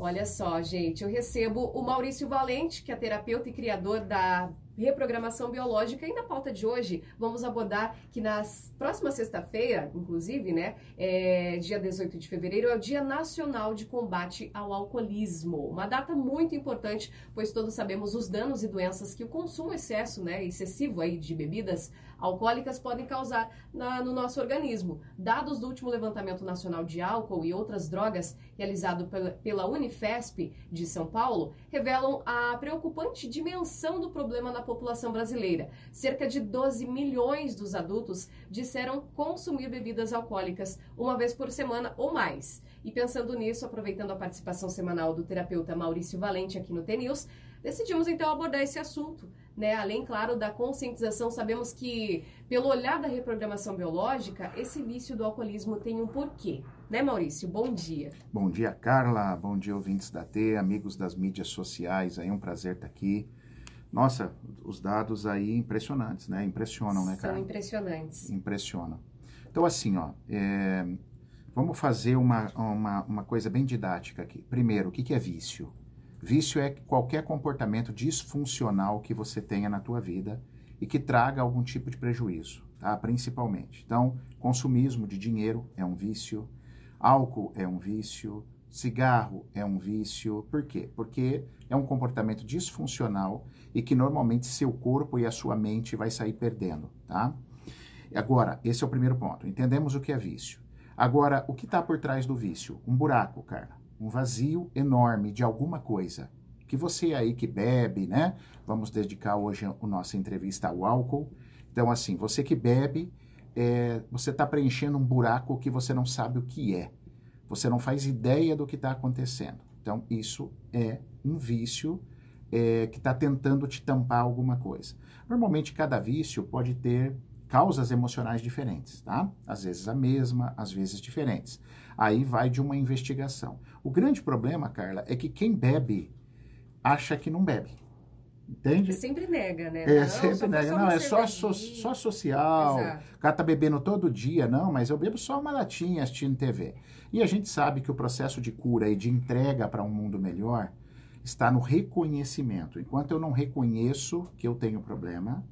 Olha só, gente, eu recebo o Maurício Valente, que é terapeuta e criador da reprogramação biológica. E na pauta de hoje, vamos abordar que na próxima sexta-feira, inclusive, né, é, dia 18 de fevereiro, é o Dia Nacional de Combate ao Alcoolismo. Uma data muito importante, pois todos sabemos os danos e doenças que o consumo excesso, né, excessivo aí de bebidas alcoólicas podem causar na, no nosso organismo. Dados do último levantamento nacional de álcool e outras drogas, realizado pela, pela Unifesp de São Paulo, revelam a preocupante dimensão do problema na população brasileira. Cerca de 12 milhões dos adultos disseram consumir bebidas alcoólicas uma vez por semana ou mais. E pensando nisso, aproveitando a participação semanal do terapeuta Maurício Valente aqui no TNews, decidimos então abordar esse assunto né? Além, claro, da conscientização, sabemos que, pelo olhar da reprogramação biológica, esse vício do alcoolismo tem um porquê. Né, Maurício? Bom dia. Bom dia, Carla. Bom dia, ouvintes da T, amigos das mídias sociais. Aí, um prazer estar aqui. Nossa, os dados aí impressionantes, né? Impressionam, né, Carla? São impressionantes. Impressionam. Então, assim, ó, é... vamos fazer uma, uma, uma coisa bem didática aqui. Primeiro, o que, que é vício? Vício é qualquer comportamento disfuncional que você tenha na tua vida e que traga algum tipo de prejuízo, tá? Principalmente. Então, consumismo de dinheiro é um vício, álcool é um vício, cigarro é um vício. Por quê? Porque é um comportamento disfuncional e que normalmente seu corpo e a sua mente vai sair perdendo, tá? Agora, esse é o primeiro ponto. Entendemos o que é vício. Agora, o que está por trás do vício? Um buraco, Carla um vazio enorme de alguma coisa. Que você aí que bebe, né? Vamos dedicar hoje a nossa entrevista ao álcool. Então, assim, você que bebe, é, você está preenchendo um buraco que você não sabe o que é. Você não faz ideia do que está acontecendo. Então, isso é um vício é, que está tentando te tampar alguma coisa. Normalmente, cada vício pode ter causas emocionais diferentes, tá? Às vezes a mesma, às vezes diferentes. Aí vai de uma investigação. O grande problema, Carla, é que quem bebe acha que não bebe. Entende? Sempre nega, né? É, não, sempre nega. Não, é só, so, só social. Exato. O cara tá bebendo todo dia. Não, mas eu bebo só uma latinha assistindo TV. E a gente sabe que o processo de cura e de entrega para um mundo melhor está no reconhecimento. Enquanto eu não reconheço que eu tenho problema,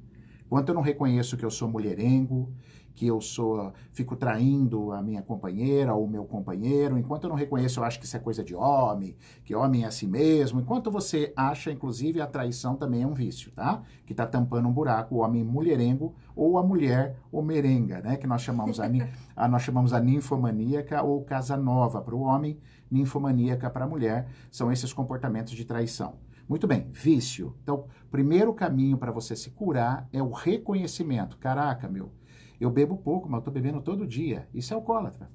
enquanto eu não reconheço que eu sou mulherengo, que eu sou, fico traindo a minha companheira ou o meu companheiro, enquanto eu não reconheço, eu acho que isso é coisa de homem, que homem é assim mesmo, enquanto você acha, inclusive, a traição também é um vício, tá? Que tá tampando um buraco, o homem mulherengo ou a mulher merenga, né? Que nós chamamos a, a nós chamamos a ninfomaníaca ou casanova para o homem, ninfomaníaca para a mulher, são esses comportamentos de traição. Muito bem, vício. Então, primeiro caminho para você se curar é o reconhecimento. Caraca, meu, eu bebo pouco, mas eu tô bebendo todo dia. Isso é alcoólatra.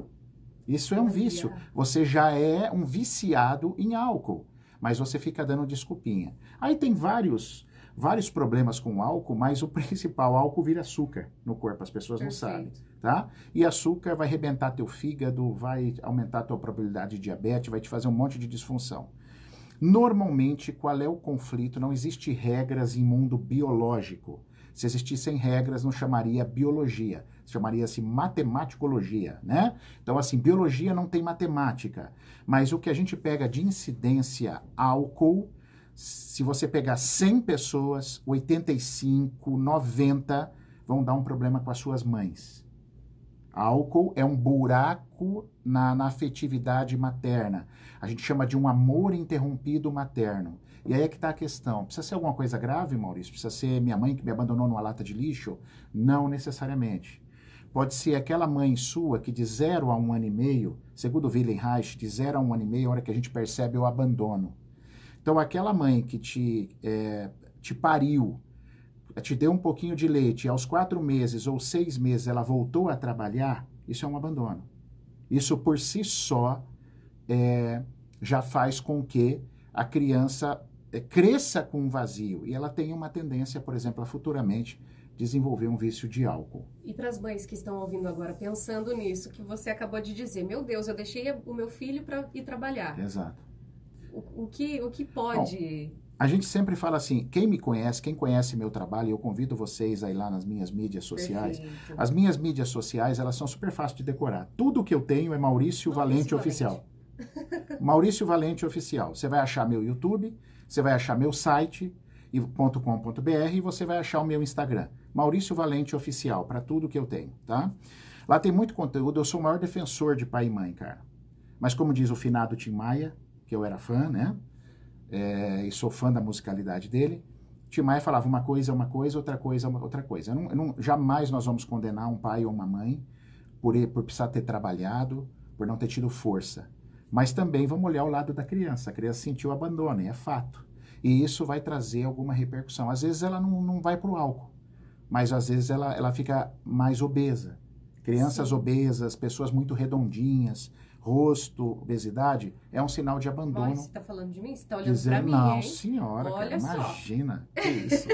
Isso é um vício. Você já é um viciado em álcool, mas você fica dando desculpinha. Aí tem vários vários problemas com o álcool, mas o principal, álcool vira açúcar no corpo, as pessoas Perfeito. não sabem, tá? E açúcar vai arrebentar teu fígado, vai aumentar a tua probabilidade de diabetes, vai te fazer um monte de disfunção. Normalmente, qual é o conflito? Não existe regras em mundo biológico. Se existissem regras, não chamaria biologia, chamaria-se matematicologia, né? Então, assim, biologia não tem matemática, mas o que a gente pega de incidência álcool, se você pegar 100 pessoas, 85, 90 vão dar um problema com as suas mães. Álcool é um buraco na, na afetividade materna. A gente chama de um amor interrompido materno. E aí é que está a questão. Precisa ser alguma coisa grave, Maurício? Precisa ser minha mãe que me abandonou numa lata de lixo? Não necessariamente. Pode ser aquela mãe sua que de zero a um ano e meio, segundo Wilhelm Reich, de zero a um ano e meio, é a hora que a gente percebe o abandono. Então, aquela mãe que te, é, te pariu, te deu um pouquinho de leite, e aos quatro meses ou seis meses ela voltou a trabalhar, isso é um abandono. Isso por si só é, já faz com que a criança cresça com um vazio e ela tem uma tendência, por exemplo, a futuramente desenvolver um vício de álcool. E para as mães que estão ouvindo agora, pensando nisso que você acabou de dizer, meu Deus, eu deixei o meu filho para ir trabalhar. Exato. O, o, que, o que pode... Bom, a gente sempre fala assim, quem me conhece, quem conhece meu trabalho, eu convido vocês aí lá nas minhas mídias sociais. Perfeito. As minhas mídias sociais, elas são super fáceis de decorar. Tudo que eu tenho é Maurício, Maurício Valente, Valente Oficial. Maurício Valente Oficial. Você vai achar meu YouTube, você vai achar meu site, .com.br e você vai achar o meu Instagram, Maurício Valente Oficial, para tudo que eu tenho, tá? Lá tem muito conteúdo, eu sou o maior defensor de pai e mãe, cara. Mas como diz o finado Tim Maia, que eu era fã, né? É, e sou fã da musicalidade dele, Tim Maia falava uma coisa é uma coisa, outra coisa é outra coisa. Eu não, eu não, jamais nós vamos condenar um pai ou uma mãe por, por precisar ter trabalhado, por não ter tido força. Mas também vamos olhar o lado da criança. A criança sentiu abandono, e é fato. E isso vai trazer alguma repercussão. Às vezes ela não, não vai para o álcool, mas às vezes ela, ela fica mais obesa. Crianças Sim. obesas, pessoas muito redondinhas, rosto, obesidade, é um sinal de abandono. Mas você está falando de mim? Você está olhando para mim, Não, hein? senhora, cara, imagina. Que isso?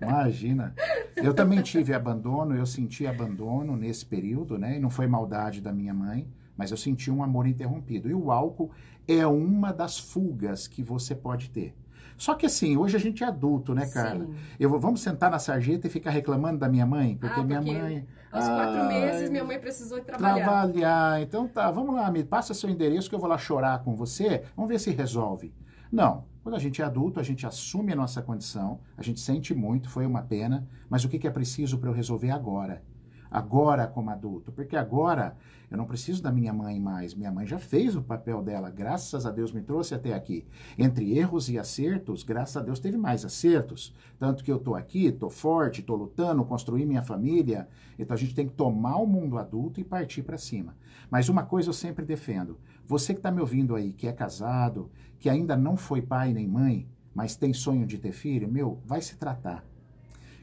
imagina. Eu também tive abandono, eu senti abandono nesse período, né? E não foi maldade da minha mãe, mas eu senti um amor interrompido. E o álcool é uma das fugas que você pode ter. Só que assim, hoje a gente é adulto, né, cara? Sim. Eu, vamos sentar na sarjeta e ficar reclamando da minha mãe? Porque, ah, porque minha mãe. Aos quatro meses, minha mãe precisou trabalhar. Trabalhar. Então tá, vamos lá, me passa seu endereço que eu vou lá chorar com você. Vamos ver se resolve. Não. Quando a gente é adulto, a gente assume a nossa condição, a gente sente muito, foi uma pena, mas o que, que é preciso para eu resolver agora? Agora como adulto, porque agora eu não preciso da minha mãe mais. Minha mãe já fez o papel dela, graças a Deus me trouxe até aqui. Entre erros e acertos, graças a Deus teve mais acertos. Tanto que eu tô aqui, tô forte, tô lutando, construí minha família. Então a gente tem que tomar o mundo adulto e partir para cima. Mas uma coisa eu sempre defendo: você que está me ouvindo aí, que é casado, que ainda não foi pai nem mãe, mas tem sonho de ter filho, meu, vai se tratar.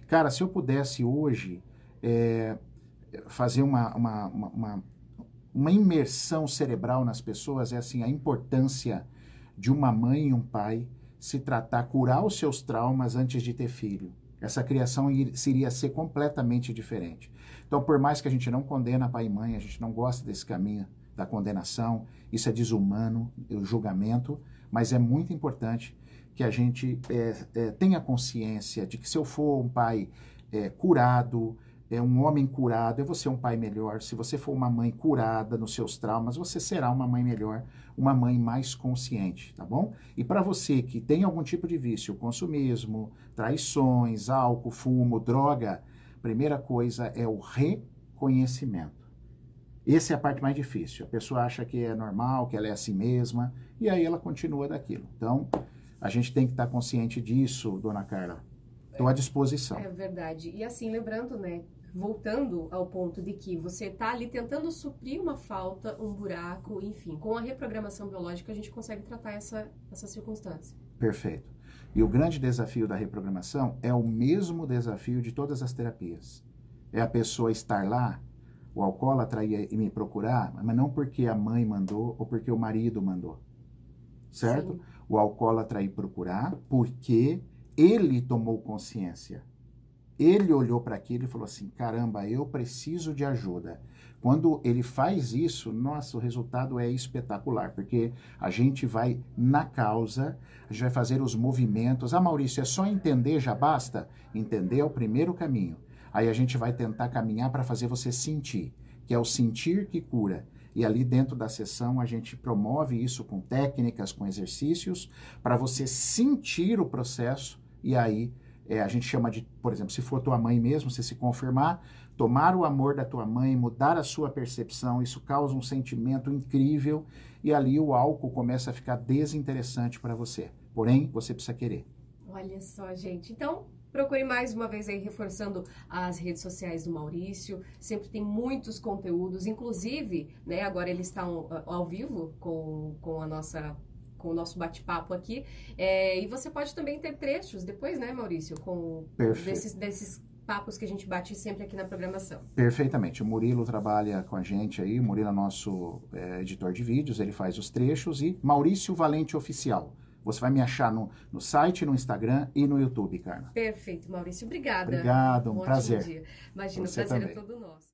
Cara, se eu pudesse hoje é, fazer uma, uma, uma, uma imersão cerebral nas pessoas é assim a importância de uma mãe e um pai se tratar, curar os seus traumas antes de ter filho. Essa criação iria ser completamente diferente. Então, por mais que a gente não condena pai e mãe, a gente não gosta desse caminho da condenação, isso é desumano, o julgamento, mas é muito importante que a gente é, é, tenha consciência de que se eu for um pai é, curado, é um homem curado, vou ser um pai melhor. Se você for uma mãe curada nos seus traumas, você será uma mãe melhor, uma mãe mais consciente, tá bom? E para você que tem algum tipo de vício, consumismo, traições, álcool, fumo, droga, primeira coisa é o reconhecimento. Essa é a parte mais difícil. A pessoa acha que é normal, que ela é assim mesma, e aí ela continua daquilo. Então, a gente tem que estar consciente disso, dona Carla. Estou à disposição. É verdade. E assim, lembrando, né, voltando ao ponto de que você está ali tentando suprir uma falta, um buraco, enfim, com a reprogramação biológica a gente consegue tratar essa, essa circunstância. Perfeito. E o grande desafio da reprogramação é o mesmo desafio de todas as terapias. É a pessoa estar lá, o alcoólatra ir e me procurar, mas não porque a mãe mandou ou porque o marido mandou. Certo? Sim. O alcoólatra ir procurar porque ele tomou consciência ele olhou para aquilo e falou assim: caramba, eu preciso de ajuda. Quando ele faz isso, nossa, o resultado é espetacular, porque a gente vai na causa, a gente vai fazer os movimentos. Ah, Maurício, é só entender, já basta? Entender é o primeiro caminho. Aí a gente vai tentar caminhar para fazer você sentir, que é o sentir que cura. E ali dentro da sessão a gente promove isso com técnicas, com exercícios, para você sentir o processo e aí é, a gente chama de, por exemplo, se for tua mãe mesmo, você se confirmar, tomar o amor da tua mãe, mudar a sua percepção, isso causa um sentimento incrível e ali o álcool começa a ficar desinteressante para você. Porém, você precisa querer. Olha só, gente. Então, procure mais uma vez aí reforçando as redes sociais do Maurício. Sempre tem muitos conteúdos, inclusive, né, agora eles estão ao vivo com, com a nossa com o nosso bate-papo aqui. É, e você pode também ter trechos depois, né, Maurício, com desses, desses papos que a gente bate sempre aqui na programação. Perfeitamente. O Murilo trabalha com a gente aí, o Murilo é nosso é, editor de vídeos, ele faz os trechos e Maurício Valente Oficial. Você vai me achar no, no site, no Instagram e no YouTube, Carla. Perfeito, Maurício. Obrigada. Obrigado, um, um prazer. Dia. Imagina, o prazer é também. é todo nosso.